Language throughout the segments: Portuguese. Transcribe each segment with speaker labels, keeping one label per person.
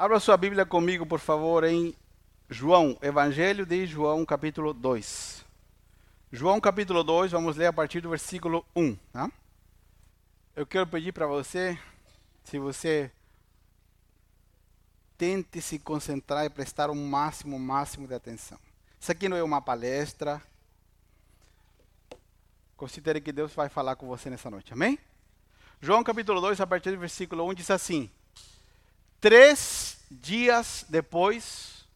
Speaker 1: Abra sua Bíblia comigo, por favor, em João, Evangelho de João, capítulo 2. João, capítulo 2, vamos ler a partir do versículo 1. Tá? Eu quero pedir para você, se você tente se concentrar e prestar o máximo, máximo de atenção. Isso aqui não é uma palestra. Considere que Deus vai falar com você nessa noite, amém? João capítulo 2, a partir do versículo 1, diz assim: Três dias depois,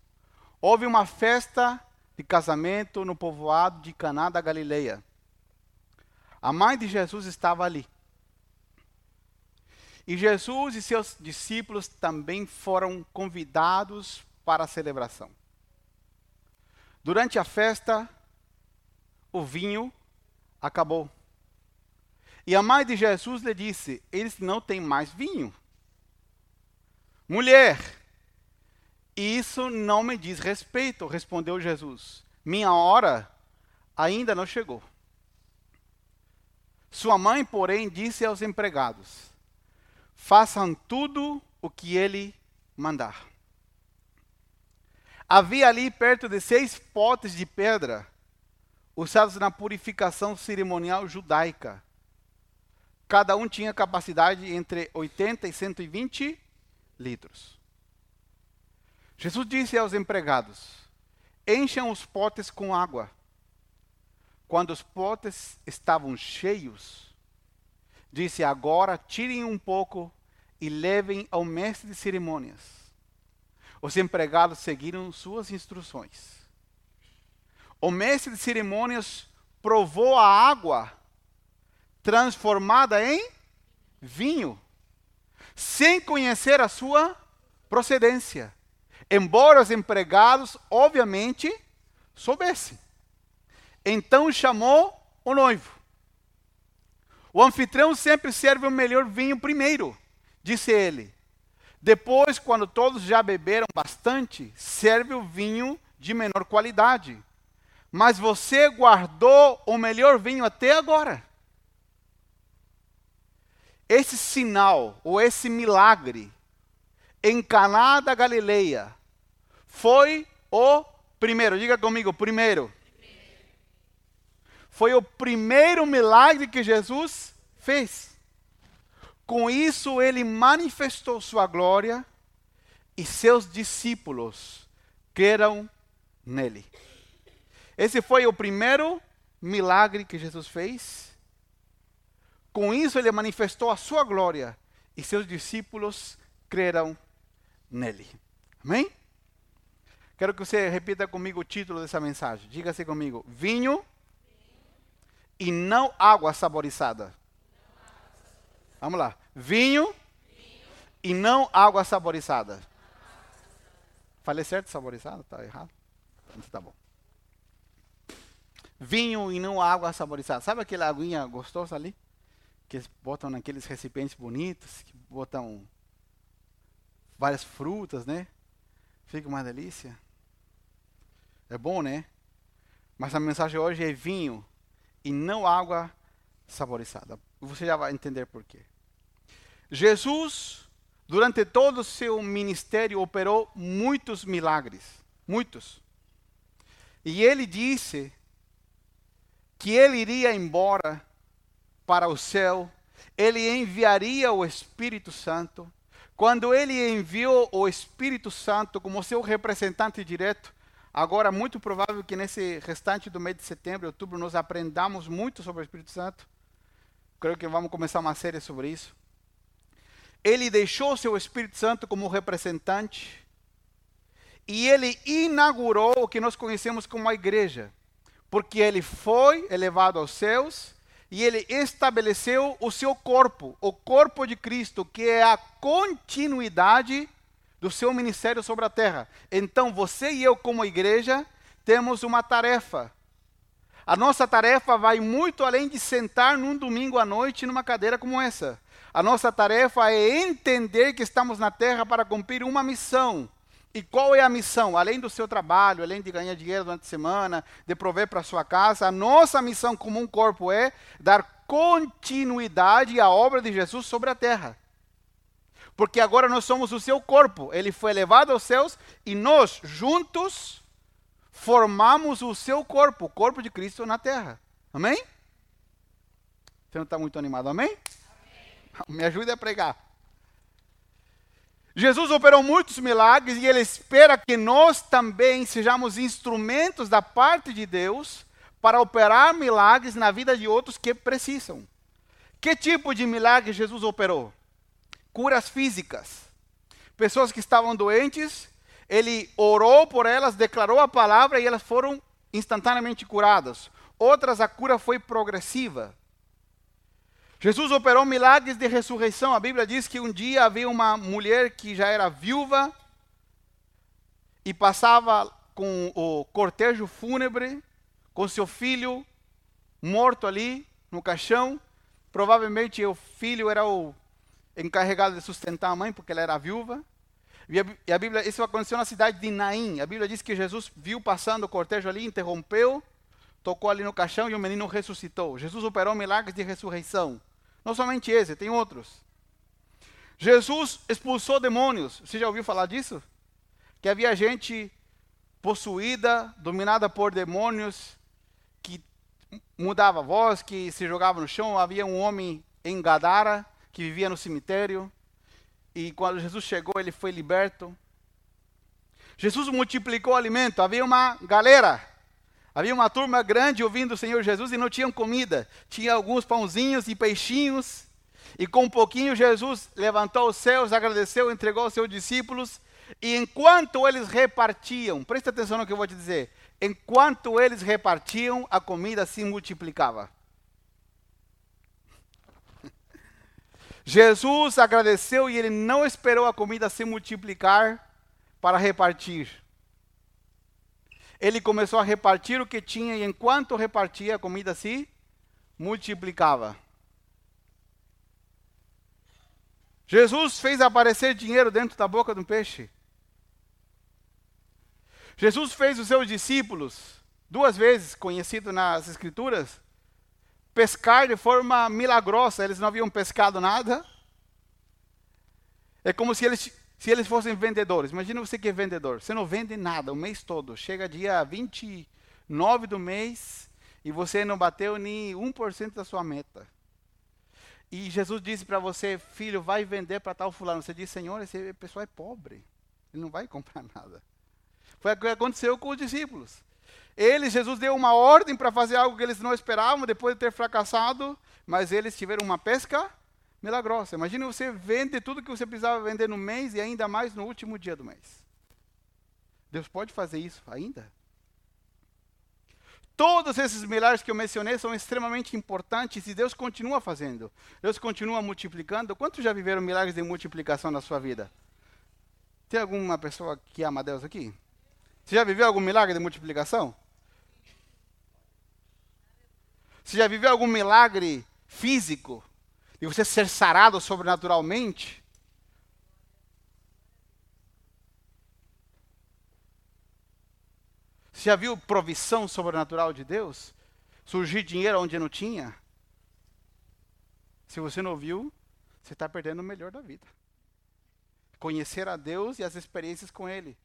Speaker 1: houve uma festa de casamento no povoado de Caná da Galileia. A mãe de Jesus estava ali. E Jesus e seus discípulos também foram convidados para a celebração. Durante a festa, o vinho acabou. E a mãe de Jesus lhe disse: Eles não têm mais vinho. Mulher, isso não me diz respeito, respondeu Jesus. Minha hora ainda não chegou. Sua mãe, porém, disse aos empregados: Façam tudo o que ele mandar. Havia ali perto de seis potes de pedra usados na purificação cerimonial judaica. Cada um tinha capacidade entre 80 e 120 litros. Jesus disse aos empregados: Encham os potes com água. Quando os potes estavam cheios, disse: Agora tirem um pouco e levem ao mestre de cerimônias. Os empregados seguiram suas instruções. O mestre de cerimônias provou a água transformada em vinho sem conhecer a sua procedência. Embora os empregados, obviamente, soubessem. Então chamou o noivo. O anfitrião sempre serve o melhor vinho primeiro, disse ele. Depois, quando todos já beberam bastante, serve o vinho de menor qualidade. Mas você guardou o melhor vinho até agora. Esse sinal, ou esse milagre, em Caná da Galileia, foi o primeiro. Diga comigo, primeiro. Foi o primeiro milagre que Jesus fez. Com isso, ele manifestou sua glória e seus discípulos creram nele. Esse foi o primeiro milagre que Jesus fez. Com isso, ele manifestou a sua glória e seus discípulos creram nele. Amém? Quero que você repita comigo o título dessa mensagem. Diga-se comigo: vinho e não água saborizada. Vamos lá. Vinho, e não água saborizada. Falei certo saborizada? Está errado? Então tá bom. Vinho e não água saborizada. Sabe aquela aguinha gostosa ali? Que eles botam naqueles recipientes bonitos, que botam várias frutas, né? Fica uma delícia. É bom, né? Mas a mensagem hoje é vinho e não água saborizada. Você já vai entender por quê. Jesus, durante todo o seu ministério, operou muitos milagres. Muitos. E ele disse que ele iria embora para o céu, ele enviaria o Espírito Santo. Quando ele enviou o Espírito Santo como seu representante direto, agora é muito provável que nesse restante do mês de setembro, outubro, nós aprendamos muito sobre o Espírito Santo. Creio que vamos começar uma série sobre isso. Ele deixou seu Espírito Santo como representante e ele inaugurou o que nós conhecemos como a igreja, porque ele foi elevado aos céus e ele estabeleceu o seu corpo, o corpo de Cristo, que é a continuidade do seu ministério sobre a terra. Então, você e eu, como igreja, temos uma tarefa. A nossa tarefa vai muito além de sentar num domingo à noite numa cadeira como essa. A nossa tarefa é entender que estamos na terra para cumprir uma missão. E qual é a missão? Além do seu trabalho, além de ganhar dinheiro durante a semana, de prover para sua casa, a nossa missão como um corpo é dar continuidade à obra de Jesus sobre a terra. Porque agora nós somos o seu corpo. Ele foi elevado aos céus e nós, juntos, formamos o seu corpo, o corpo de Cristo na terra. Amém? Você não está muito animado, amém? amém? Me ajude a pregar. Jesus operou muitos milagres e ele espera que nós também sejamos instrumentos da parte de Deus para operar milagres na vida de outros que precisam. Que tipo de milagre Jesus operou? Curas físicas. Pessoas que estavam doentes, ele orou por elas, declarou a palavra e elas foram instantaneamente curadas. Outras, a cura foi progressiva. Jesus operou milagres de ressurreição. A Bíblia diz que um dia havia uma mulher que já era viúva e passava com o cortejo fúnebre, com seu filho morto ali no caixão. Provavelmente o filho era o encarregado de sustentar a mãe, porque ela era viúva. E a, Bíblia, isso aconteceu na cidade de Naim. A Bíblia diz que Jesus viu passando o cortejo ali, interrompeu, tocou ali no caixão e o menino ressuscitou. Jesus operou milagres de ressurreição. Não somente esse, tem outros. Jesus expulsou demônios. Você já ouviu falar disso? Que havia gente possuída, dominada por demônios, que mudava a voz, que se jogava no chão. Havia um homem em Gadara que vivia no cemitério. E quando Jesus chegou, ele foi liberto. Jesus multiplicou alimento. Havia uma galera Havia uma turma grande ouvindo o Senhor Jesus e não tinham comida. Tinha alguns pãozinhos e peixinhos. E com um pouquinho Jesus levantou os céus, agradeceu, entregou aos seus discípulos. E enquanto eles repartiam, presta atenção no que eu vou te dizer. Enquanto eles repartiam, a comida se multiplicava. Jesus agradeceu e ele não esperou a comida se multiplicar para repartir ele começou a repartir o que tinha e enquanto repartia a comida se multiplicava. Jesus fez aparecer dinheiro dentro da boca de um peixe. Jesus fez os seus discípulos, duas vezes conhecido nas Escrituras, pescar de forma milagrosa. Eles não haviam pescado nada. É como se eles se eles fossem vendedores, imagina você que é vendedor, você não vende nada o mês todo, chega dia 29 do mês e você não bateu nem 1% da sua meta. E Jesus disse para você, filho, vai vender para tal fulano. Você diz, Senhor, esse pessoal é pobre, ele não vai comprar nada. Foi o que aconteceu com os discípulos. Eles, Jesus deu uma ordem para fazer algo que eles não esperavam, depois de ter fracassado, mas eles tiveram uma pesca milagrosa. Imagina você vende tudo que você precisava vender no mês e ainda mais no último dia do mês. Deus pode fazer isso ainda? Todos esses milagres que eu mencionei são extremamente importantes e Deus continua fazendo. Deus continua multiplicando. Quantos já viveram milagres de multiplicação na sua vida? Tem alguma pessoa que ama Deus aqui? Você já viveu algum milagre de multiplicação? Você já viveu algum milagre físico? E você ser sarado sobrenaturalmente, Você já viu provisão sobrenatural de Deus? Surgir dinheiro onde não tinha? Se você não viu, você está perdendo o melhor da vida. Conhecer a Deus e as experiências com Ele.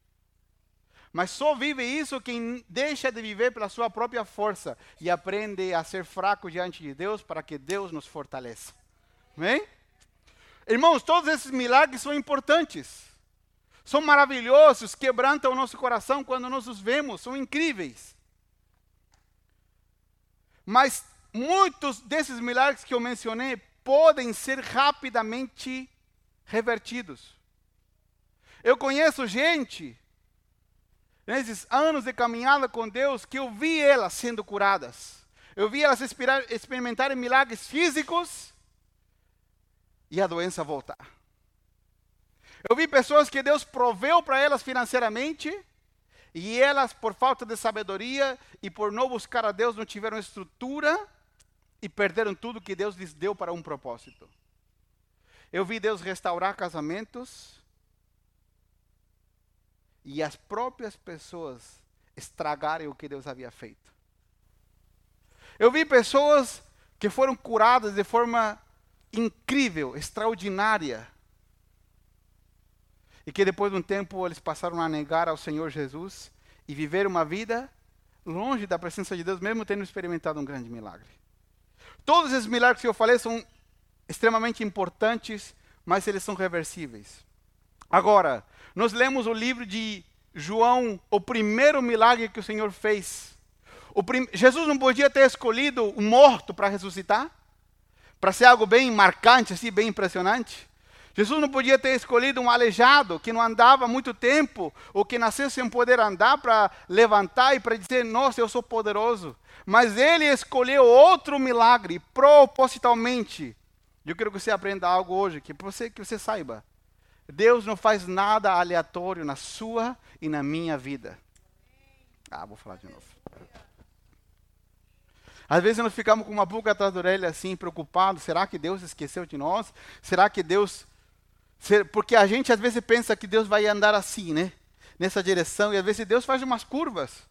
Speaker 1: Mas só vive isso quem deixa de viver pela sua própria força e aprende a ser fraco diante de Deus para que Deus nos fortaleça. Amém? Irmãos, todos esses milagres são importantes. São maravilhosos, quebrantam o nosso coração quando nós os vemos, são incríveis. Mas muitos desses milagres que eu mencionei podem ser rapidamente revertidos. Eu conheço gente, nesses anos de caminhada com Deus, que eu vi elas sendo curadas. Eu vi elas experimentarem milagres físicos e a doença voltar. Eu vi pessoas que Deus proveu para elas financeiramente e elas, por falta de sabedoria e por não buscar a Deus, não tiveram estrutura e perderam tudo que Deus lhes deu para um propósito. Eu vi Deus restaurar casamentos e as próprias pessoas estragarem o que Deus havia feito. Eu vi pessoas que foram curadas de forma incrível, extraordinária. e que depois de um tempo eles passaram a negar ao Senhor Jesus e viver uma vida longe da presença de Deus, mesmo tendo experimentado um grande milagre. Todos esses milagres que eu falei são extremamente importantes, mas eles são reversíveis. Agora, nós lemos o livro de João, o primeiro milagre que o Senhor fez. O prim... Jesus não podia ter escolhido um morto para ressuscitar? Para ser algo bem marcante, assim, bem impressionante? Jesus não podia ter escolhido um aleijado que não andava muito tempo, ou que nasceu sem poder andar, para levantar e para dizer: Nossa, eu sou poderoso. Mas ele escolheu outro milagre, propositalmente. Eu quero que você aprenda algo hoje, que você, que você saiba. Deus não faz nada aleatório na sua e na minha vida. Ah, vou falar de novo. Às vezes nós ficamos com uma boca atrás da orelha assim, preocupados. Será que Deus esqueceu de nós? Será que Deus. Porque a gente às vezes pensa que Deus vai andar assim, né? Nessa direção, e às vezes Deus faz umas curvas.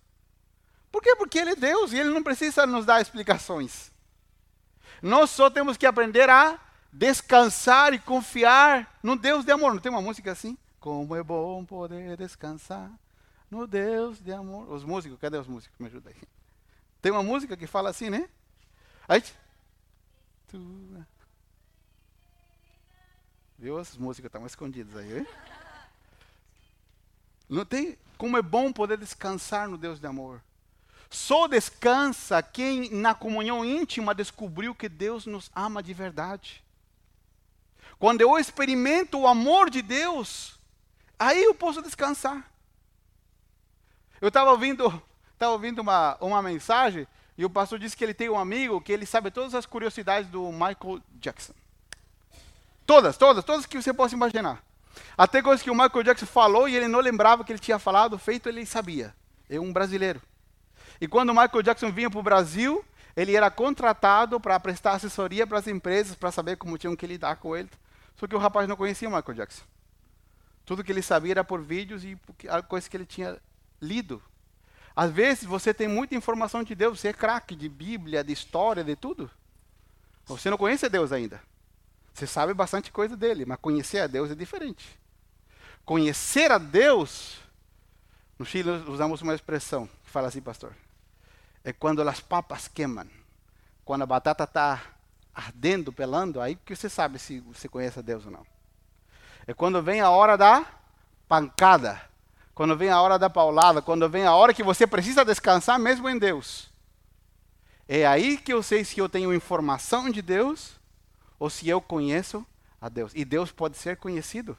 Speaker 1: Por quê? Porque Ele é Deus e Ele não precisa nos dar explicações. Nós só temos que aprender a descansar e confiar no Deus de amor. Não tem uma música assim? Como é bom poder descansar no Deus de amor. Os músicos, cadê os músicos? Me ajuda aí. Tem uma música que fala assim, né? Aí, tu... Viu? As músicas estão escondidas aí. Hein? Não tem como é bom poder descansar no Deus de amor. Só descansa quem na comunhão íntima descobriu que Deus nos ama de verdade. Quando eu experimento o amor de Deus, aí eu posso descansar. Eu estava ouvindo, tava ouvindo uma, uma mensagem e o pastor disse que ele tem um amigo que ele sabe todas as curiosidades do Michael Jackson. Todas, todas, todas que você possa imaginar. Até coisas que o Michael Jackson falou e ele não lembrava que ele tinha falado, feito, ele sabia. É um brasileiro. E quando o Michael Jackson vinha para o Brasil, ele era contratado para prestar assessoria para as empresas, para saber como tinham que lidar com ele. Só que o rapaz não conhecia o Michael Jackson. Tudo que ele sabia era por vídeos e coisas que ele tinha lido. Às vezes você tem muita informação de Deus, você é craque de Bíblia, de história, de tudo. Você não conhece Deus ainda. Você sabe bastante coisa dele, mas conhecer a Deus é diferente. Conhecer a Deus, no Chile usamos uma expressão que fala assim, pastor. É quando as papas queimam. Quando a batata está ardendo, pelando, aí que você sabe se você conhece a Deus ou não. É quando vem a hora da pancada, quando vem a hora da paulada, quando vem a hora que você precisa descansar mesmo em Deus. É aí que eu sei se eu tenho informação de Deus ou se eu conheço a Deus. E Deus pode ser conhecido.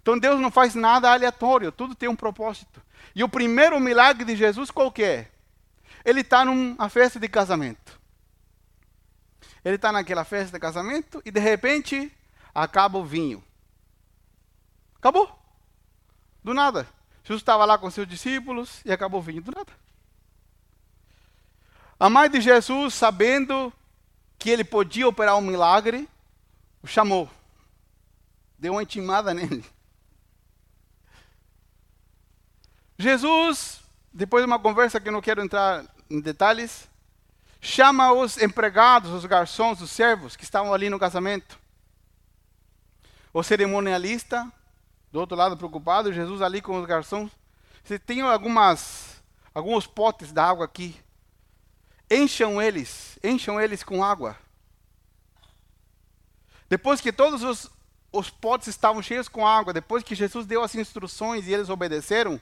Speaker 1: Então Deus não faz nada aleatório, tudo tem um propósito. E o primeiro milagre de Jesus qual é? Ele está numa festa de casamento. Ele está naquela festa de casamento e de repente acaba o vinho. Acabou. Do nada. Jesus estava lá com seus discípulos e acabou o vinho. Do nada. A mãe de Jesus, sabendo que ele podia operar um milagre, o chamou. Deu uma intimada nele. Jesus, depois de uma conversa que eu não quero entrar em detalhes, chama os empregados, os garçons, os servos que estavam ali no casamento. O cerimonialista, do outro lado preocupado, Jesus ali com os garçons. Você tem algumas, alguns potes d'água aqui. Encham eles, encham eles com água. Depois que todos os, os potes estavam cheios com água, depois que Jesus deu as instruções e eles obedeceram,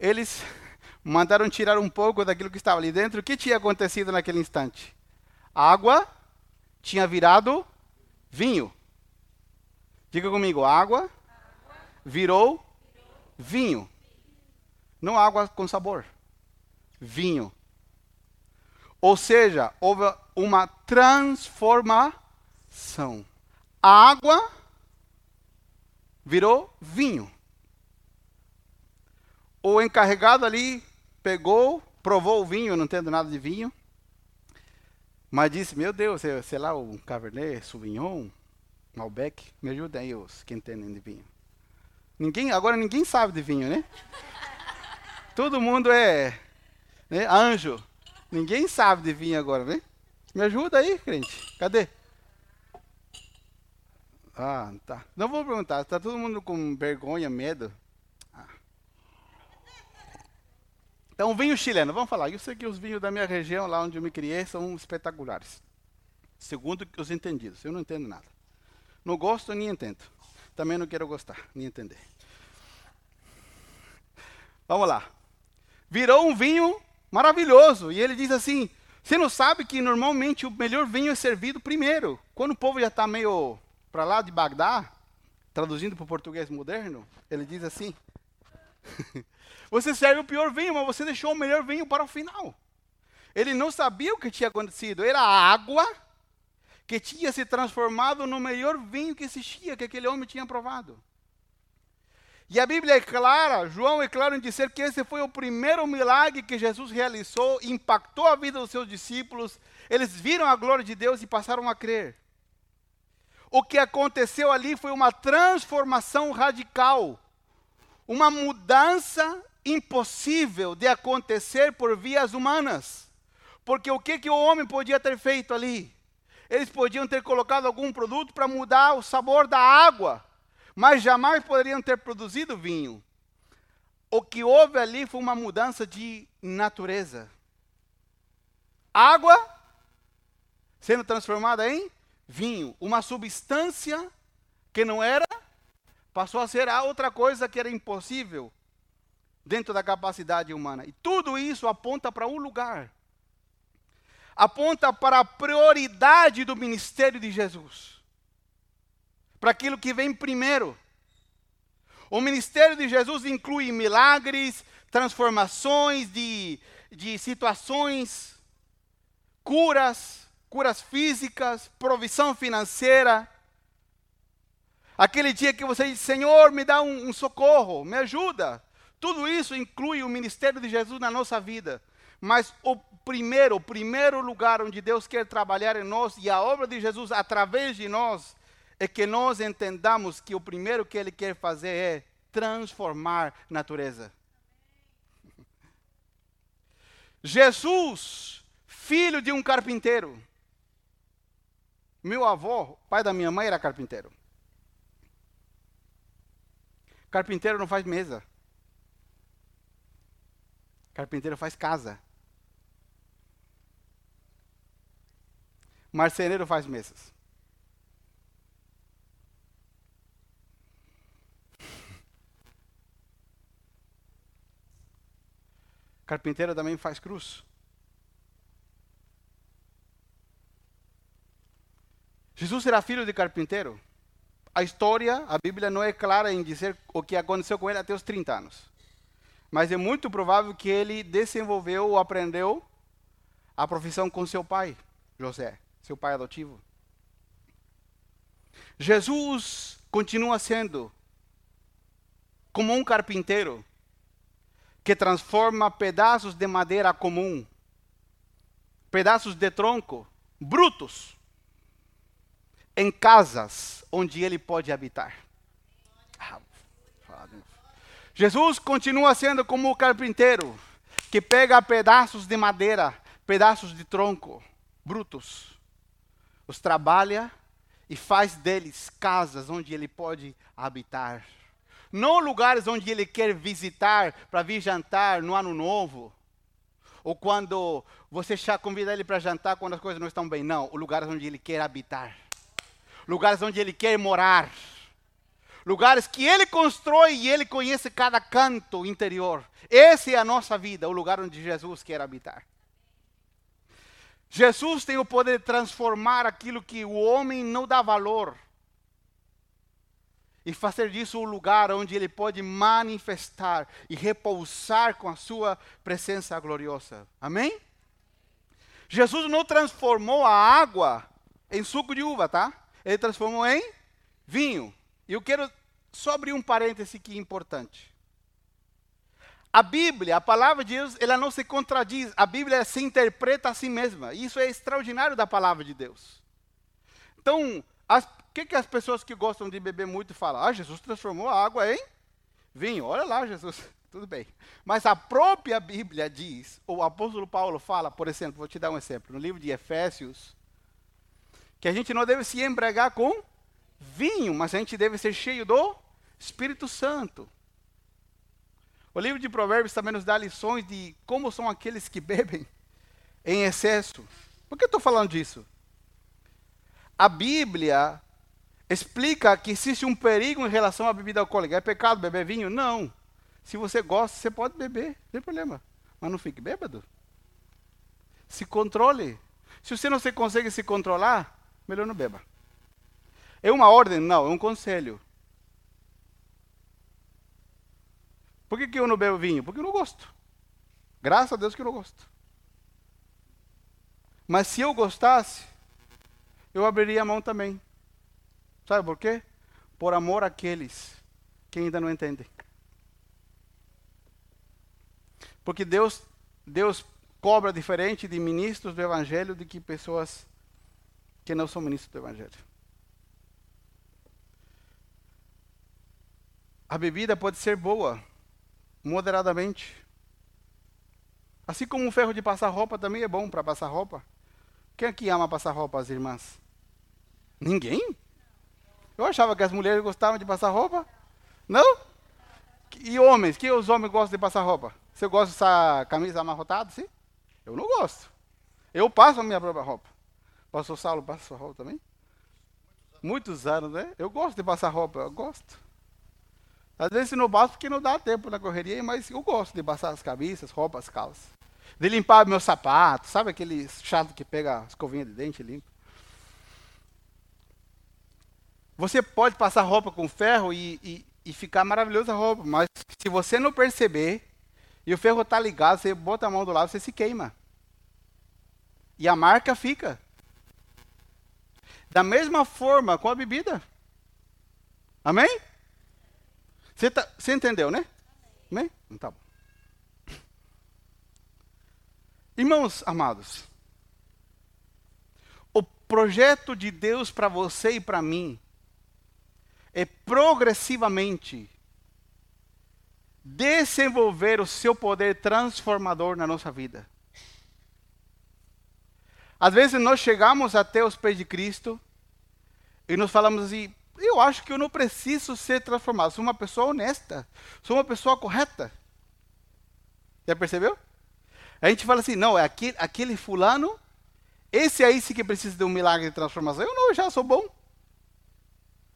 Speaker 1: eles mandaram tirar um pouco daquilo que estava ali dentro. O que tinha acontecido naquele instante? A água tinha virado vinho. Diga comigo, água virou vinho. Não água com sabor, vinho. Ou seja, houve uma transformação. A água virou vinho. O encarregado ali pegou, provou o vinho, não entendo nada de vinho, mas disse, meu Deus, sei lá, um Cabernet Sauvignon, Malbec, me ajuda aí os que entendem de vinho. Ninguém, agora ninguém sabe de vinho, né? Todo mundo é né, anjo. Ninguém sabe de vinho agora, né? Me ajuda aí, crente. Cadê? Ah, tá. Não vou perguntar. Está todo mundo com vergonha, medo? Ah. Então, vinho chileno. Vamos falar. Eu sei que os vinhos da minha região, lá onde eu me criei, são espetaculares. Segundo os entendidos. Eu não entendo nada. Não gosto nem entendo. Também não quero gostar, nem entender. Vamos lá. Virou um vinho maravilhoso. E ele diz assim: Você não sabe que normalmente o melhor vinho é servido primeiro? Quando o povo já está meio para lá de Bagdá, traduzindo para o português moderno, ele diz assim: Você serve o pior vinho, mas você deixou o melhor vinho para o final. Ele não sabia o que tinha acontecido. Era água que tinha se transformado no melhor vinho que existia, que aquele homem tinha provado. E a Bíblia é clara, João é claro em dizer que esse foi o primeiro milagre que Jesus realizou, impactou a vida dos seus discípulos. Eles viram a glória de Deus e passaram a crer. O que aconteceu ali foi uma transformação radical, uma mudança impossível de acontecer por vias humanas. Porque o que, que o homem podia ter feito ali? Eles podiam ter colocado algum produto para mudar o sabor da água, mas jamais poderiam ter produzido vinho. O que houve ali foi uma mudança de natureza. Água sendo transformada em vinho. Uma substância que não era, passou a ser a outra coisa que era impossível dentro da capacidade humana. E tudo isso aponta para um lugar aponta para a prioridade do ministério de Jesus. Para aquilo que vem primeiro. O ministério de Jesus inclui milagres, transformações de, de situações, curas, curas físicas, provisão financeira. Aquele dia que você diz, Senhor, me dá um, um socorro, me ajuda. Tudo isso inclui o ministério de Jesus na nossa vida. Mas o primeiro, o primeiro lugar onde Deus quer trabalhar em nós e a obra de Jesus através de nós é que nós entendamos que o primeiro que Ele quer fazer é transformar natureza. Jesus, filho de um carpinteiro. Meu avô, pai da minha mãe, era carpinteiro. Carpinteiro não faz mesa. Carpinteiro faz casa. Marceneiro faz mesas. Carpinteiro também faz cruz. Jesus era filho de carpinteiro. A história, a Bíblia não é clara em dizer o que aconteceu com ele até os 30 anos. Mas é muito provável que ele desenvolveu ou aprendeu a profissão com seu pai, José seu pai adotivo. Jesus continua sendo como um carpinteiro que transforma pedaços de madeira comum, pedaços de tronco, brutos, em casas onde ele pode habitar. Jesus continua sendo como o carpinteiro que pega pedaços de madeira, pedaços de tronco, brutos, os trabalha e faz deles casas onde ele pode habitar. Não lugares onde ele quer visitar para vir jantar no ano novo. Ou quando você já convida ele para jantar quando as coisas não estão bem. Não, lugares onde ele quer habitar. Lugares onde ele quer morar. Lugares que ele constrói e ele conhece cada canto interior. Essa é a nossa vida, o lugar onde Jesus quer habitar. Jesus tem o poder de transformar aquilo que o homem não dá valor e fazer disso um lugar onde ele pode manifestar e repousar com a sua presença gloriosa. Amém? Jesus não transformou a água em suco de uva, tá? Ele transformou em vinho. E eu quero só abrir um parêntese aqui importante. A Bíblia, a palavra de Deus, ela não se contradiz. A Bíblia se interpreta a si mesma. Isso é extraordinário da palavra de Deus. Então, o que, que as pessoas que gostam de beber muito falam? Ah, Jesus transformou a água em vinho. Olha lá, Jesus. Tudo bem. Mas a própria Bíblia diz, o apóstolo Paulo fala, por exemplo, vou te dar um exemplo, no livro de Efésios, que a gente não deve se embriagar com vinho, mas a gente deve ser cheio do Espírito Santo. O livro de Provérbios também nos dá lições de como são aqueles que bebem em excesso. Por que estou falando disso? A Bíblia explica que existe um perigo em relação à bebida alcoólica. É pecado beber vinho? Não. Se você gosta, você pode beber, não tem problema. Mas não fique bêbado. Se controle. Se você não consegue se controlar, melhor não beba. É uma ordem? Não, é um conselho. Por que, que eu não bebo vinho? Porque eu não gosto. Graças a Deus que eu não gosto. Mas se eu gostasse, eu abriria a mão também. Sabe por quê? Por amor àqueles que ainda não entendem. Porque Deus, Deus cobra diferente de ministros do Evangelho do que pessoas que não são ministros do Evangelho. A bebida pode ser boa, moderadamente. Assim como o ferro de passar roupa também é bom para passar roupa. Quem aqui ama passar roupa, as irmãs? Ninguém? Eu achava que as mulheres gostavam de passar roupa. Não? E homens? Que os homens gostam de passar roupa? Você gosta dessa camisa amarrotada, sim? Eu não gosto. Eu passo a minha própria roupa. Pastor Saulo passa a roupa também? Muitos anos, né? Eu gosto de passar roupa, eu gosto. Às vezes não passo porque não dá tempo na correria, mas eu gosto de passar as camisas, roupas, calças. De limpar meus sapatos, sabe aquele chato que pega escovinha de dente e limpa? Você pode passar roupa com ferro e, e, e ficar maravilhosa a roupa, mas se você não perceber, e o ferro está ligado, você bota a mão do lado, você se queima. E a marca fica. Da mesma forma com a bebida. Amém? Você, tá, entendeu, né? Amém? Então tá bom. Irmãos amados, o projeto de Deus para você e para mim é progressivamente desenvolver o seu poder transformador na nossa vida. Às vezes nós chegamos até os pés de Cristo e nós falamos assim: eu acho que eu não preciso ser transformado, sou uma pessoa honesta, sou uma pessoa correta. Já percebeu? A gente fala assim: não, é aquele, aquele fulano, esse aí sim que precisa de um milagre de transformação. Eu não, eu já sou bom.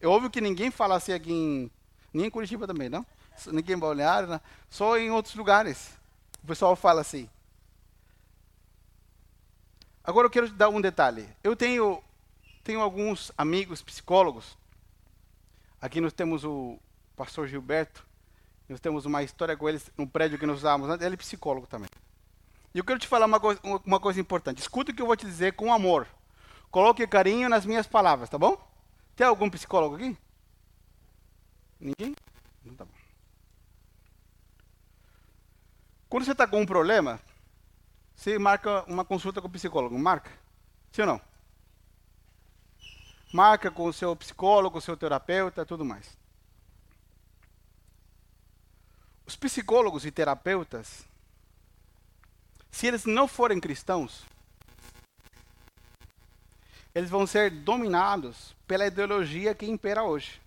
Speaker 1: É óbvio que ninguém fala assim aqui em. Nem em Curitiba também, não? ninguém em Balneário, né? só em outros lugares. O pessoal fala assim. Agora eu quero dar um detalhe. Eu tenho, tenho alguns amigos psicólogos. Aqui nós temos o pastor Gilberto. Nós temos uma história com eles no prédio que nós usávamos antes. Ele é psicólogo também. E eu quero te falar uma coisa, uma coisa importante. Escuta o que eu vou te dizer com amor. Coloque carinho nas minhas palavras, tá bom? Tem algum psicólogo aqui? Ninguém? Não tá bom. Quando você está com um problema, você marca uma consulta com o psicólogo. Marca? Sim ou não? Marca com o seu psicólogo, o seu terapeuta, tudo mais. Os psicólogos e terapeutas, se eles não forem cristãos, eles vão ser dominados pela ideologia que impera hoje.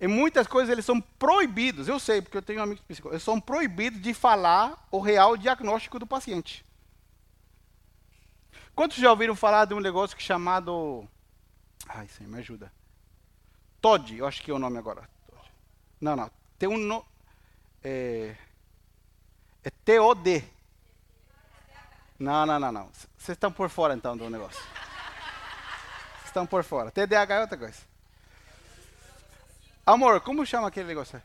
Speaker 1: Em muitas coisas eles são proibidos, eu sei, porque eu tenho amigos psicólogos, eles são proibidos de falar o real diagnóstico do paciente. Quantos já ouviram falar de um negócio é chamado. Ai, Senhor, me ajuda. TOD, eu acho que é o nome agora. Não, não. Tem um. No... É, é TOD. Não, não, não, não. Vocês estão por fora então do negócio. Vocês estão por fora. TDAH é outra coisa. Amor, como chama aquele negócio?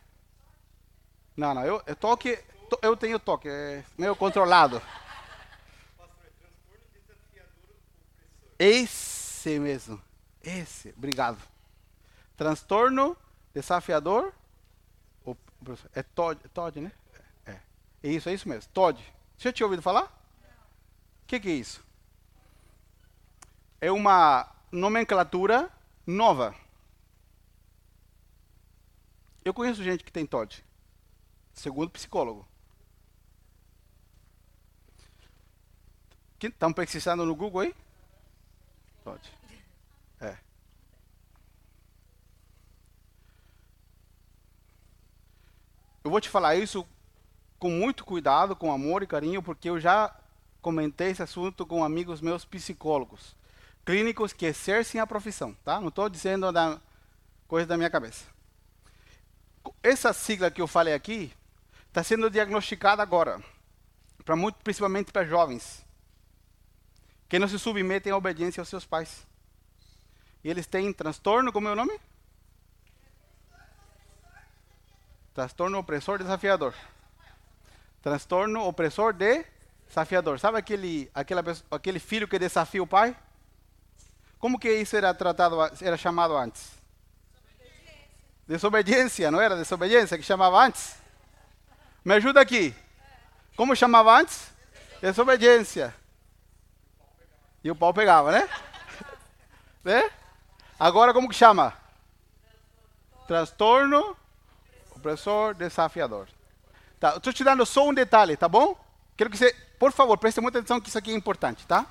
Speaker 1: Não, não, eu, eu toque, to, eu tenho toque, é meio controlado. Esse mesmo, esse, obrigado. Transtorno desafiador, é TOD, TOD né? É, é isso, é isso mesmo, TOD. Você já tinha ouvido falar? O que, que é isso? É uma nomenclatura nova. Eu conheço gente que tem TOD, segundo psicólogo. Estão pesquisando no Google aí? TOD. Eu vou te falar isso com muito cuidado, com amor e carinho, porque eu já comentei esse assunto com amigos meus psicólogos, clínicos que exercem a profissão, tá? Não estou dizendo da coisa da minha cabeça. Essa sigla que eu falei aqui está sendo diagnosticada agora, para muito, principalmente para jovens, que não se submetem à obediência aos seus pais. E eles têm transtorno, como é o nome? Transtorno opressor desafiador. Transtorno opressor desafiador. Sabe aquele, aquela, aquele filho que desafia o pai? Como que isso era tratado, era chamado antes? Desobediência, Desobediência não era desobediência que chamava antes? Me ajuda aqui. Como chamava antes? Desobediência. E o pau pegava, né? né? Agora como que chama? Transtorno opressor desafiador. Tá, estou te dando só um detalhe, tá bom? Quero que você, por favor, preste muita atenção que isso aqui é importante, tá?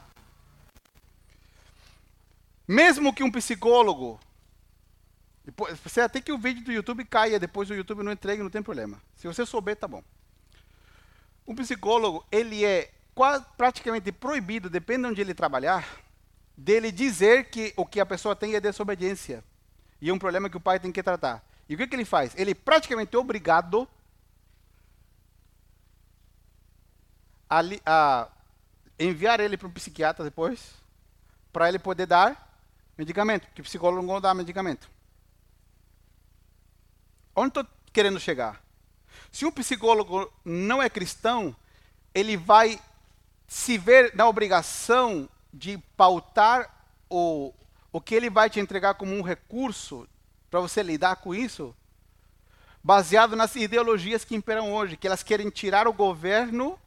Speaker 1: Mesmo que um psicólogo, depois, você até que o vídeo do YouTube caia, depois do YouTube não entregue, não tem problema. Se você souber, tá bom. Um psicólogo, ele é quase, praticamente proibido, depende de onde ele trabalhar, dele dizer que o que a pessoa tem é desobediência. E é um problema que o pai tem que tratar. E o que, que ele faz? Ele é praticamente obrigado a, a enviar ele para um psiquiatra depois, para ele poder dar medicamento, porque o psicólogo não dá medicamento. Onde estou querendo chegar? Se um psicólogo não é cristão, ele vai se ver na obrigação de pautar o, o que ele vai te entregar como um recurso para você lidar com isso, baseado nas ideologias que imperam hoje, que elas querem tirar o governo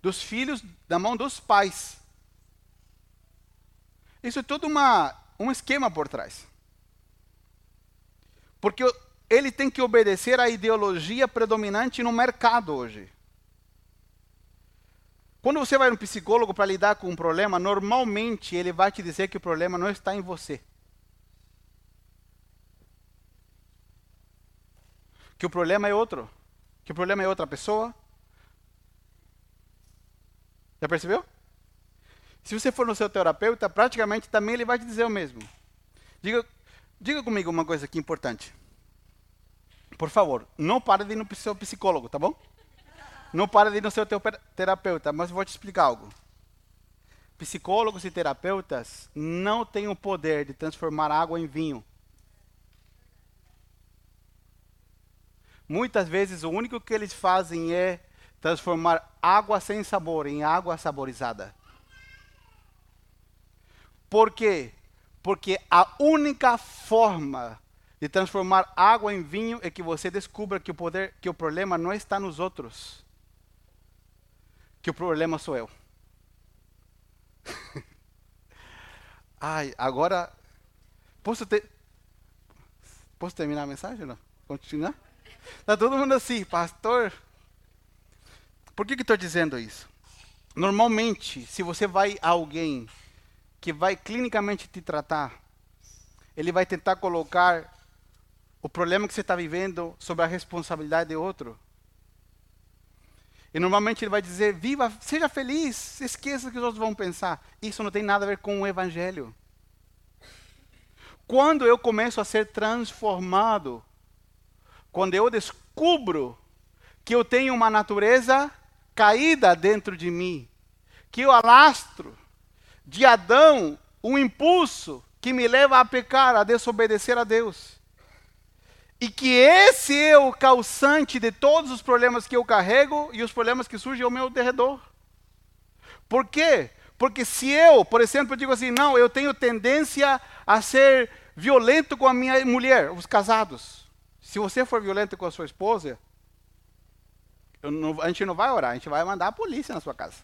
Speaker 1: dos filhos da mão dos pais. Isso é todo uma, um esquema por trás. Porque ele tem que obedecer à ideologia predominante no mercado hoje. Quando você vai no psicólogo para lidar com um problema, normalmente ele vai te dizer que o problema não está em você. Que o problema é outro. Que o problema é outra pessoa. Já percebeu? Se você for no seu terapeuta, praticamente também ele vai te dizer o mesmo. Diga, diga comigo uma coisa aqui importante. Por favor, não pare de ir no seu psicólogo, tá bom? Não pare de ir no seu terapeuta, mas vou te explicar algo. Psicólogos e terapeutas não têm o poder de transformar água em vinho. Muitas vezes o único que eles fazem é transformar água sem sabor em água saborizada. Por quê? Porque a única forma de transformar água em vinho é que você descubra que o poder, que o problema não está nos outros, que o problema sou eu. Ai, agora posso ter posso terminar a mensagem não? Continuar? Tá todo mundo assim, pastor. Por que que estou dizendo isso? Normalmente, se você vai a alguém que vai clinicamente te tratar, ele vai tentar colocar o problema que você está vivendo sobre a responsabilidade de outro. E normalmente ele vai dizer: viva, seja feliz, esqueça o que os outros vão pensar. Isso não tem nada a ver com o evangelho. Quando eu começo a ser transformado, quando eu descubro que eu tenho uma natureza caída dentro de mim, que eu alastro de Adão um impulso que me leva a pecar, a desobedecer a Deus. E que esse é o causante de todos os problemas que eu carrego e os problemas que surgem ao meu derredor. Por quê? Porque se eu, por exemplo, digo assim, não, eu tenho tendência a ser violento com a minha mulher, os casados. Se você for violento com a sua esposa, não, a gente não vai orar, a gente vai mandar a polícia na sua casa.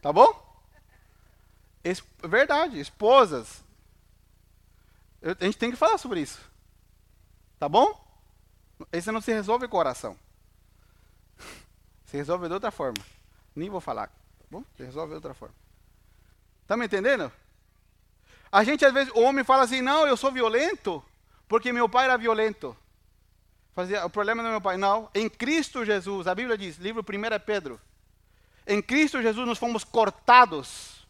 Speaker 1: Tá bom? Es, verdade, esposas. Eu, a gente tem que falar sobre isso. Tá bom? Esse não se resolve com oração. Se resolve de outra forma. Nem vou falar. Tá bom? Se resolve de outra forma. Tá me entendendo? A gente, às vezes, o homem fala assim: não, eu sou violento porque meu pai era violento. Fazia, o problema não é meu pai. Não. Em Cristo Jesus, a Bíblia diz, livro 1 é Pedro. Em Cristo Jesus nós fomos cortados,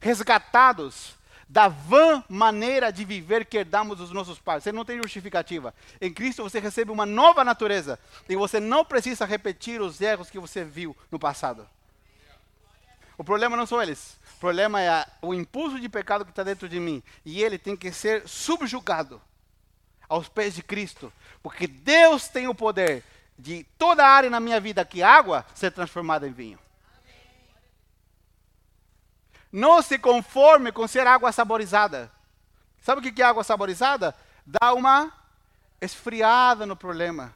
Speaker 1: resgatados da vã maneira de viver que herdamos dos nossos pais. Você não tem justificativa. Em Cristo você recebe uma nova natureza e você não precisa repetir os erros que você viu no passado. O problema não são eles. Problema é o impulso de pecado que está dentro de mim. E ele tem que ser subjugado aos pés de Cristo. Porque Deus tem o poder de toda a área na minha vida que água ser transformada em vinho. Não se conforme com ser água saborizada. Sabe o que é água saborizada? Dá uma esfriada no problema.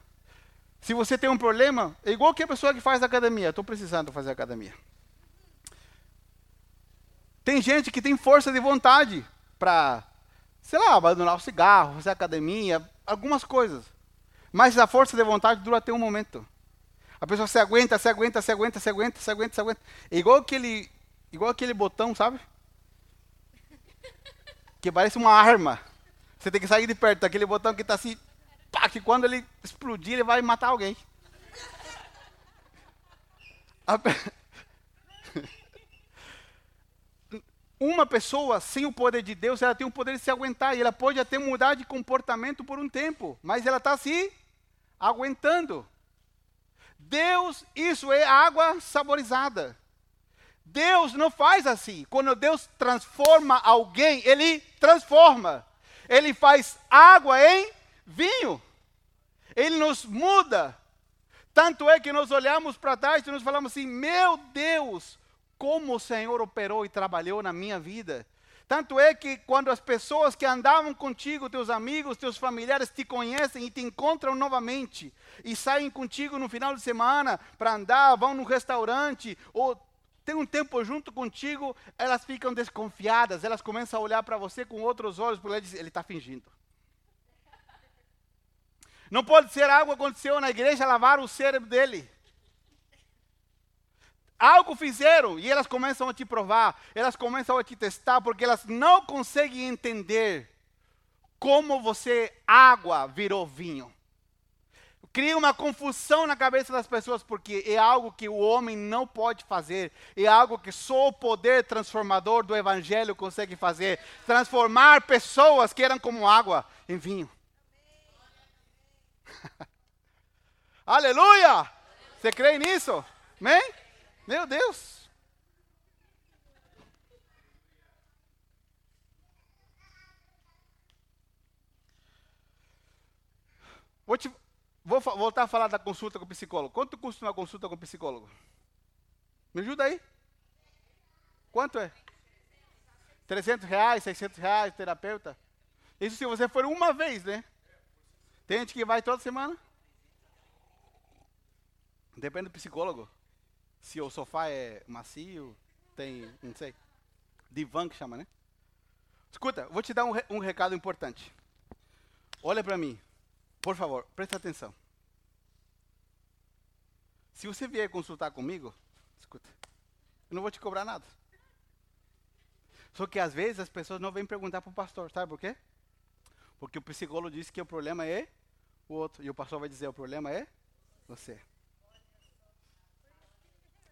Speaker 1: Se você tem um problema, é igual que a pessoa que faz academia. Estou precisando fazer academia. Tem gente que tem força de vontade para sei lá, abandonar o cigarro, fazer academia, algumas coisas. Mas a força de vontade dura até um momento. A pessoa se aguenta, se aguenta, se aguenta, se aguenta, se aguenta, se aguenta. É igual aquele, igual aquele botão, sabe? Que parece uma arma. Você tem que sair de perto daquele botão que está assim, pá, que quando ele explodir, ele vai matar alguém. A, uma pessoa sem o poder de Deus, ela tem o poder de se aguentar e ela pode até mudar de comportamento por um tempo, mas ela está se aguentando. Deus, isso é água saborizada. Deus não faz assim. Quando Deus transforma alguém, Ele transforma. Ele faz água em vinho. Ele nos muda. Tanto é que nós olhamos para trás e nos falamos assim: meu Deus, como o Senhor operou e trabalhou na minha vida. Tanto é que quando as pessoas que andavam contigo, teus amigos, teus familiares, te conhecem e te encontram novamente e saem contigo no final de semana para andar, vão no restaurante ou tem um tempo junto contigo, elas ficam desconfiadas, elas começam a olhar para você com outros olhos, porque ele está fingindo. Não pode ser algo aconteceu na igreja, lavar o cérebro dele algo fizeram e elas começam a te provar, elas começam a te testar, porque elas não conseguem entender como você, água, virou vinho. Cria uma confusão na cabeça das pessoas, porque é algo que o homem não pode fazer, é algo que só o poder transformador do Evangelho consegue fazer transformar pessoas que eram como água em vinho. Aleluia! Você crê nisso? Amém? Meu Deus! Vou, te, vou voltar a falar da consulta com o psicólogo. Quanto custa uma consulta com o psicólogo? Me ajuda aí? Quanto é? 300 reais, 600 reais, terapeuta? Isso se você for uma vez, né? Tem gente que vai toda semana? Depende do psicólogo. Se o sofá é macio, tem, não sei, divã que chama, né? Escuta, vou te dar um, um recado importante. Olha para mim, por favor, presta atenção. Se você vier consultar comigo, escuta, eu não vou te cobrar nada. Só que às vezes as pessoas não vêm perguntar para o pastor, sabe por quê? Porque o psicólogo disse que o problema é o outro, e o pastor vai dizer: o problema é você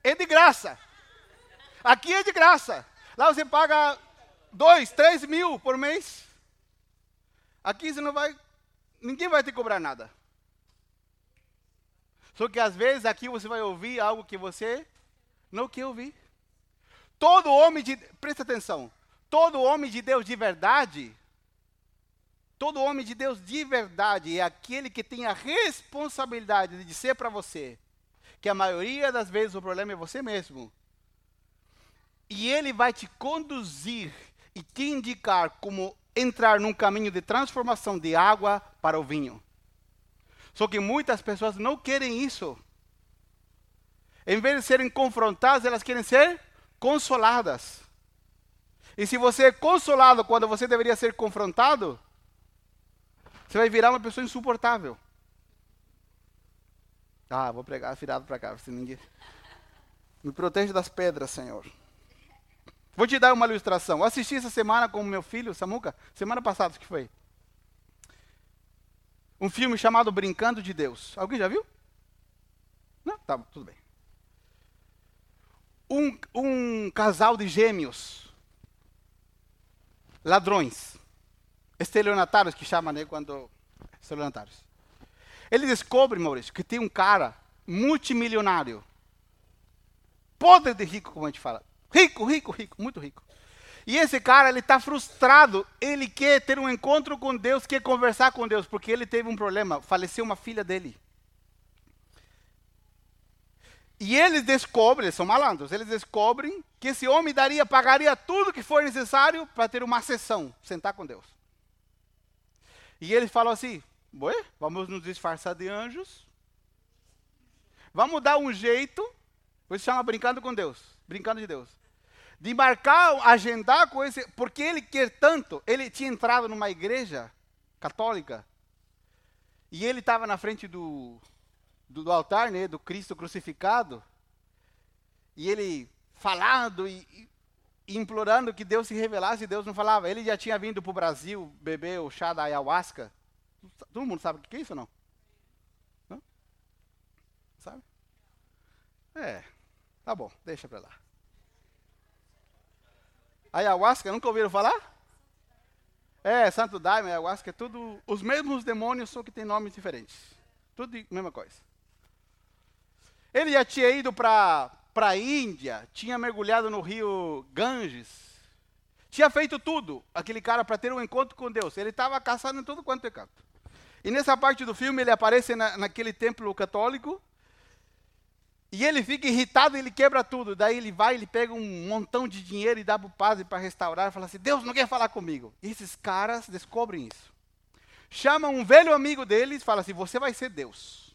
Speaker 1: é de graça. Aqui é de graça. Lá você paga dois, três mil por mês. Aqui você não vai, ninguém vai te cobrar nada. Só que às vezes aqui você vai ouvir algo que você não quer ouvir. Todo homem de, presta atenção, todo homem de Deus de verdade, todo homem de Deus de verdade é aquele que tem a responsabilidade de dizer para você que a maioria das vezes o problema é você mesmo. E ele vai te conduzir e te indicar como entrar num caminho de transformação de água para o vinho. Só que muitas pessoas não querem isso. Em vez de serem confrontadas, elas querem ser consoladas. E se você é consolado quando você deveria ser confrontado, você vai virar uma pessoa insuportável. Ah, vou pregar virado para cá, se ninguém. Me protege das pedras, Senhor. Vou te dar uma ilustração. Eu assisti essa semana com meu filho, Samuca, semana passada que foi. Um filme chamado Brincando de Deus. Alguém já viu? Não? Tá, tudo bem. Um, um casal de gêmeos. Ladrões. Estelionatários, que chama, né? Quando. Estelionatários. Ele descobre, Maurício, que tem um cara multimilionário. Podre de rico, como a gente fala. Rico, rico, rico, muito rico. E esse cara, ele está frustrado. Ele quer ter um encontro com Deus, quer conversar com Deus, porque ele teve um problema. Faleceu uma filha dele. E eles descobrem, são malandros, eles descobrem que esse homem daria, pagaria tudo que for necessário para ter uma sessão, sentar com Deus. E eles falam assim: vamos nos disfarçar de anjos, vamos dar um jeito, isso chama brincando com Deus, brincando de Deus. De marcar, agendar esse, porque ele quer tanto. Ele tinha entrado numa igreja católica. E ele estava na frente do, do, do, altar, né, do Cristo crucificado, e ele falando e, e, implorando que Deus se revelasse, e Deus não falava. Ele já tinha vindo para o Brasil beber o chá da ayahuasca. Todo mundo sabe o que é isso ou não? Não? Sabe? É, tá bom, deixa para lá. Ayahuasca, nunca ouviram falar? É, Santo Daime, ayahuasca, é tudo. Os mesmos demônios, só que tem nomes diferentes. Tudo a mesma coisa. Ele já tinha ido para a Índia, tinha mergulhado no rio Ganges, tinha feito tudo, aquele cara, para ter um encontro com Deus. Ele estava caçando em tudo quanto é canto. E nessa parte do filme, ele aparece na, naquele templo católico, e ele fica irritado ele quebra tudo. Daí ele vai, ele pega um montão de dinheiro e dá para o padre para restaurar. Fala assim: Deus não quer falar comigo. E esses caras descobrem isso. Chamam um velho amigo deles e fala assim: Você vai ser Deus.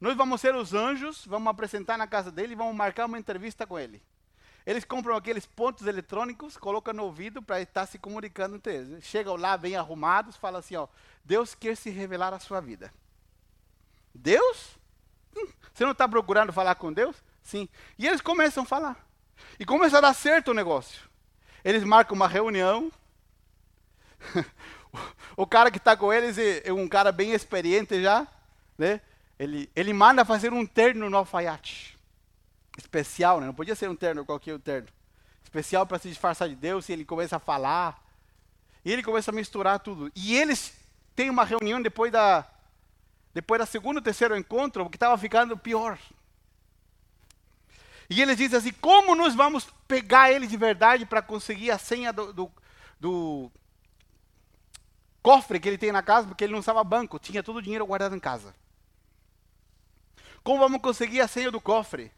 Speaker 1: Nós vamos ser os anjos, vamos apresentar na casa dele e vamos marcar uma entrevista com ele. Eles compram aqueles pontos eletrônicos, colocam no ouvido para estar se comunicando entre eles. Chegam lá bem arrumados, falam assim: ó, Deus quer se revelar a sua vida. Deus? Você não está procurando falar com Deus? Sim. E eles começam a falar. E começa a dar certo o negócio. Eles marcam uma reunião. o cara que está com eles é, é um cara bem experiente já. Né? Ele, ele manda fazer um terno no alfaiate. Especial, né? não podia ser um terno, qualquer terno. Especial para se disfarçar de Deus. E ele começa a falar. E ele começa a misturar tudo. E eles têm uma reunião depois da, depois do segundo terceiro encontro, que estava ficando pior. E eles dizem assim: como nós vamos pegar ele de verdade para conseguir a senha do, do, do, cofre que ele tem na casa, porque ele não usava banco, tinha todo o dinheiro guardado em casa. Como vamos conseguir a senha do cofre?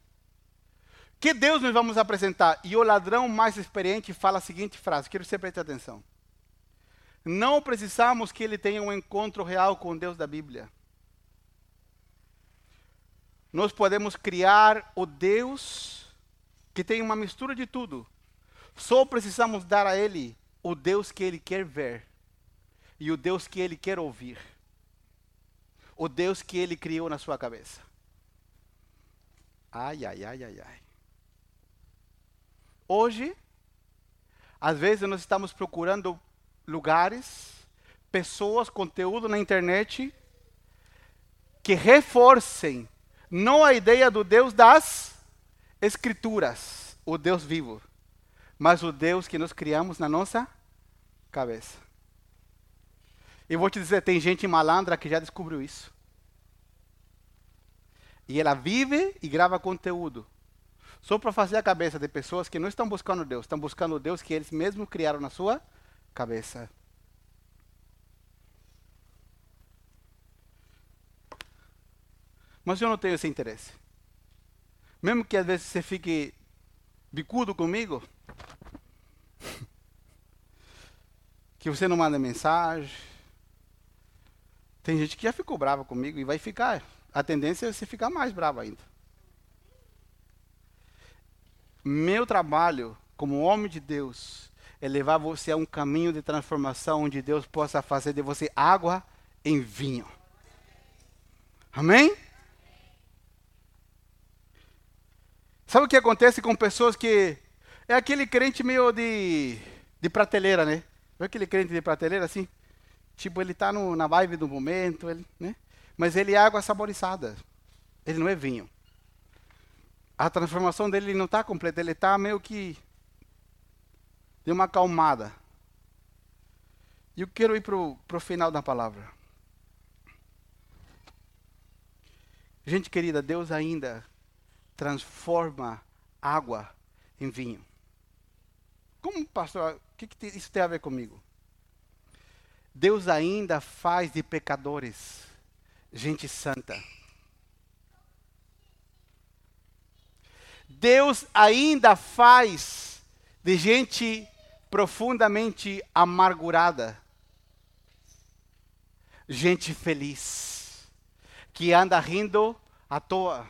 Speaker 1: Que Deus nós vamos apresentar? E o ladrão mais experiente fala a seguinte frase: quero que você preste atenção. Não precisamos que ele tenha um encontro real com Deus da Bíblia nós podemos criar o Deus que tem uma mistura de tudo. Só precisamos dar a Ele o Deus que Ele quer ver e o Deus que Ele quer ouvir. O Deus que Ele criou na sua cabeça. Ai, ai, ai, ai, ai. Hoje, às vezes nós estamos procurando lugares, pessoas, conteúdo na internet que reforcem não a ideia do Deus das Escrituras, o Deus vivo, mas o Deus que nós criamos na nossa cabeça. E vou te dizer, tem gente malandra que já descobriu isso. E ela vive e grava conteúdo. Só para fazer a cabeça de pessoas que não estão buscando Deus, estão buscando o Deus que eles mesmos criaram na sua cabeça. Mas eu não tenho esse interesse. Mesmo que às vezes você fique bicudo comigo, que você não manda mensagem. Tem gente que já ficou brava comigo e vai ficar. A tendência é você ficar mais bravo ainda. Meu trabalho como homem de Deus é levar você a um caminho de transformação onde Deus possa fazer de você água em vinho. Amém? Sabe o que acontece com pessoas que. É aquele crente meio de, de prateleira, né? Não é aquele crente de prateleira assim? Tipo, ele está na vibe do momento, ele, né? mas ele é água saborizada. Ele não é vinho. A transformação dele não está completa, ele está meio que de uma acalmada. E eu quero ir para o final da palavra. Gente querida, Deus ainda transforma água em vinho. Como, pastor, o que, que isso tem a ver comigo? Deus ainda faz de pecadores gente santa. Deus ainda faz de gente profundamente amargurada, gente feliz, que anda rindo à toa.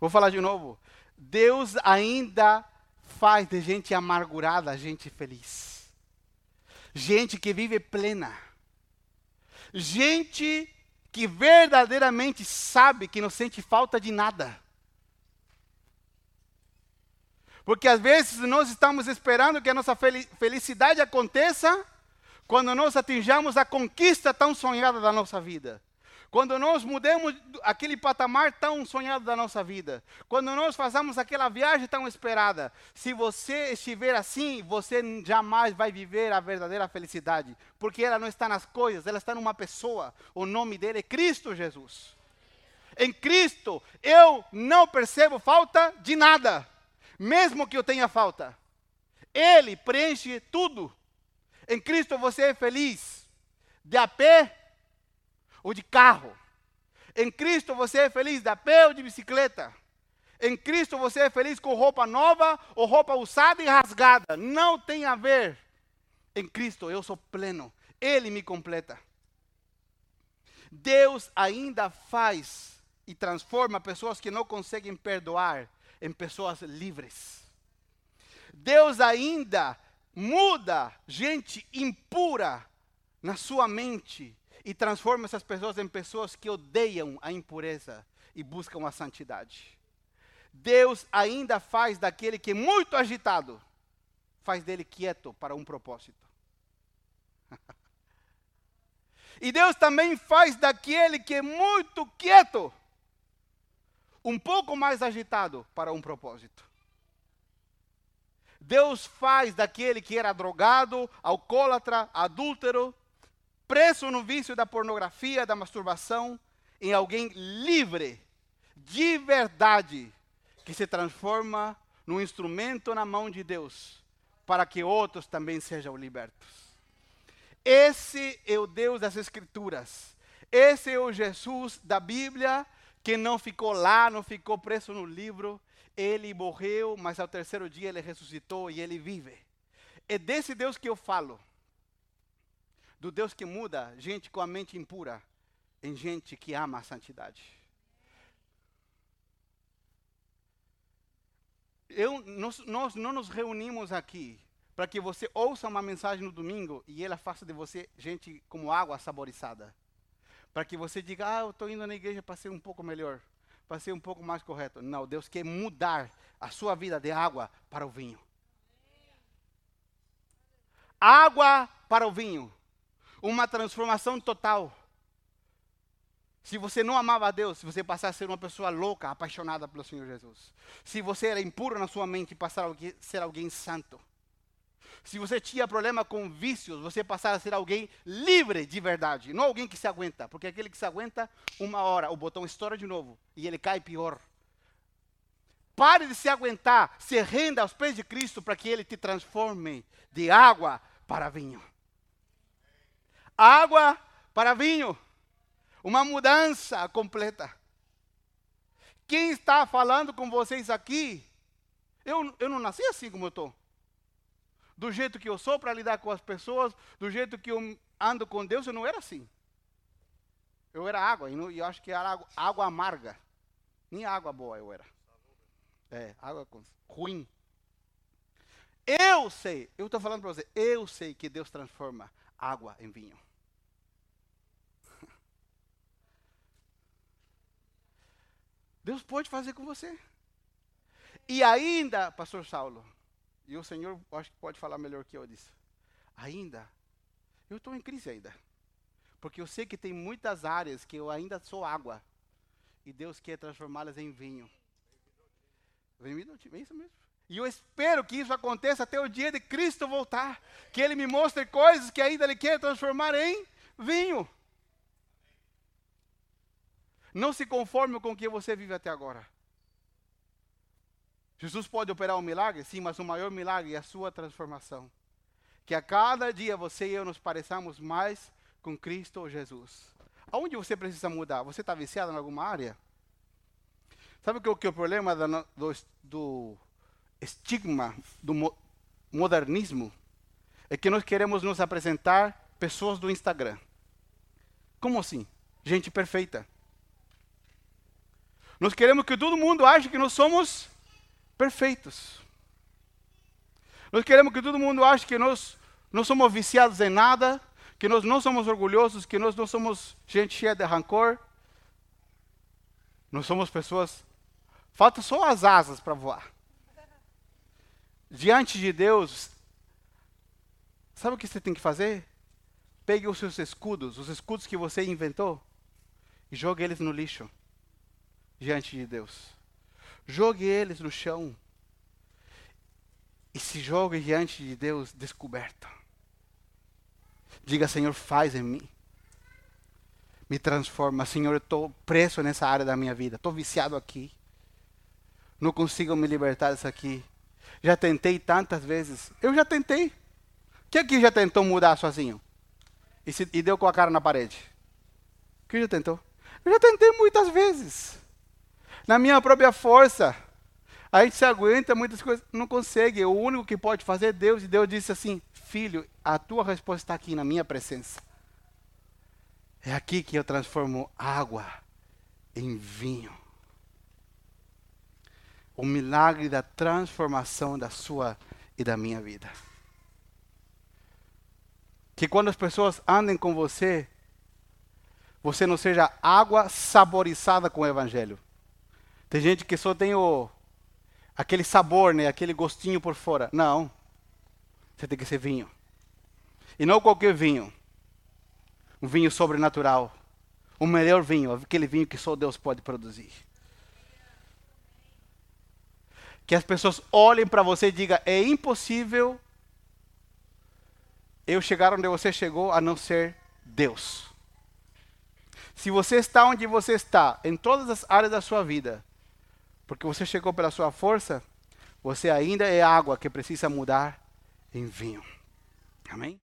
Speaker 1: Vou falar de novo. Deus ainda faz de gente amargurada gente feliz. Gente que vive plena. Gente que verdadeiramente sabe que não sente falta de nada. Porque às vezes nós estamos esperando que a nossa felicidade aconteça quando nós atinjamos a conquista tão sonhada da nossa vida. Quando nós mudamos aquele patamar tão sonhado da nossa vida, quando nós fazemos aquela viagem tão esperada, se você estiver assim, você jamais vai viver a verdadeira felicidade, porque ela não está nas coisas, ela está numa pessoa. O nome dele é Cristo Jesus. Em Cristo, eu não percebo falta de nada, mesmo que eu tenha falta. Ele preenche tudo. Em Cristo você é feliz, de a pé ou de carro. Em Cristo você é feliz de pé ou de bicicleta. Em Cristo você é feliz com roupa nova ou roupa usada e rasgada. Não tem a ver. Em Cristo eu sou pleno. Ele me completa. Deus ainda faz e transforma pessoas que não conseguem perdoar em pessoas livres. Deus ainda muda gente impura na sua mente e transforma essas pessoas em pessoas que odeiam a impureza e buscam a santidade. Deus ainda faz daquele que é muito agitado, faz dele quieto para um propósito. e Deus também faz daquele que é muito quieto, um pouco mais agitado para um propósito. Deus faz daquele que era drogado, alcoólatra, adúltero, preso no vício da pornografia, da masturbação, em alguém livre, de verdade, que se transforma num instrumento na mão de Deus, para que outros também sejam libertos. Esse é o Deus das Escrituras. Esse é o Jesus da Bíblia, que não ficou lá, não ficou preso no livro. Ele morreu, mas ao terceiro dia ele ressuscitou e ele vive. É desse Deus que eu falo do Deus que muda gente com a mente impura em gente que ama a santidade. Eu, nós, nós não nos reunimos aqui para que você ouça uma mensagem no domingo e ela faça de você gente como água saborizada. Para que você diga, ah, eu estou indo na igreja para ser um pouco melhor, para ser um pouco mais correto. Não, Deus quer mudar a sua vida de água para o vinho. Água para o vinho uma transformação total. Se você não amava a Deus, você passar a ser uma pessoa louca, apaixonada pelo Senhor Jesus. Se você era impuro na sua mente passar a ser alguém santo. Se você tinha problema com vícios, você passar a ser alguém livre de verdade. Não alguém que se aguenta. Porque aquele que se aguenta, uma hora, o botão estoura de novo e ele cai pior. Pare de se aguentar, se renda aos pés de Cristo para que ele te transforme de água para vinho água para vinho. Uma mudança completa. Quem está falando com vocês aqui, eu, eu não nasci assim como eu estou. Do jeito que eu sou para lidar com as pessoas, do jeito que eu ando com Deus, eu não era assim. Eu era água, e eu acho que era água, água amarga. Nem água boa eu era. É, água ruim. Eu sei, eu estou falando para você, eu sei que Deus transforma água em vinho. Deus pode fazer com você. E ainda, pastor Saulo, E o Senhor, acho que pode falar melhor que eu disse. Ainda, eu estou em crise ainda. Porque eu sei que tem muitas áreas que eu ainda sou água. E Deus quer transformá-las em vinho. Vem é isso mesmo. E eu espero que isso aconteça até o dia de Cristo voltar. Que Ele me mostre coisas que ainda Ele quer transformar em vinho. Não se conforme com o que você vive até agora. Jesus pode operar um milagre? Sim, mas o maior milagre é a sua transformação. Que a cada dia você e eu nos pareçamos mais com Cristo Jesus. Aonde você precisa mudar? Você está viciado em alguma área? Sabe o que, que é o problema do, do estigma do modernismo? É que nós queremos nos apresentar pessoas do Instagram. Como assim? Gente perfeita. Nós queremos que todo mundo ache que nós somos perfeitos. Nós queremos que todo mundo ache que nós não somos viciados em nada, que nós não somos orgulhosos, que nós não somos gente cheia de rancor. Nós somos pessoas. Falta só as asas para voar. Diante de Deus, sabe o que você tem que fazer? Pegue os seus escudos, os escudos que você inventou, e jogue eles no lixo diante de Deus. Jogue eles no chão. E se jogue diante de Deus descoberto. Diga, Senhor, faz em mim. Me transforma. Senhor, eu estou preso nessa área da minha vida. Estou viciado aqui. Não consigo me libertar disso aqui. Já tentei tantas vezes. Eu já tentei. Quem aqui já tentou mudar sozinho? E, se, e deu com a cara na parede? Quem já tentou? Eu já tentei muitas vezes na minha própria força. A gente se aguenta muitas coisas, não consegue. O único que pode fazer é Deus. E Deus disse assim: Filho, a tua resposta está aqui na minha presença. É aqui que eu transformo água em vinho. O milagre da transformação da sua e da minha vida. Que quando as pessoas andem com você, você não seja água saborizada com o Evangelho. Tem gente que só tem o aquele sabor, né, aquele gostinho por fora. Não. Você tem que ser vinho. E não qualquer vinho. Um vinho sobrenatural. O melhor vinho, aquele vinho que só Deus pode produzir. Que as pessoas olhem para você e digam: é impossível eu chegar onde você chegou a não ser Deus. Se você está onde você está, em todas as áreas da sua vida, porque você chegou pela sua força, você ainda é água que precisa mudar em vinho. Amém?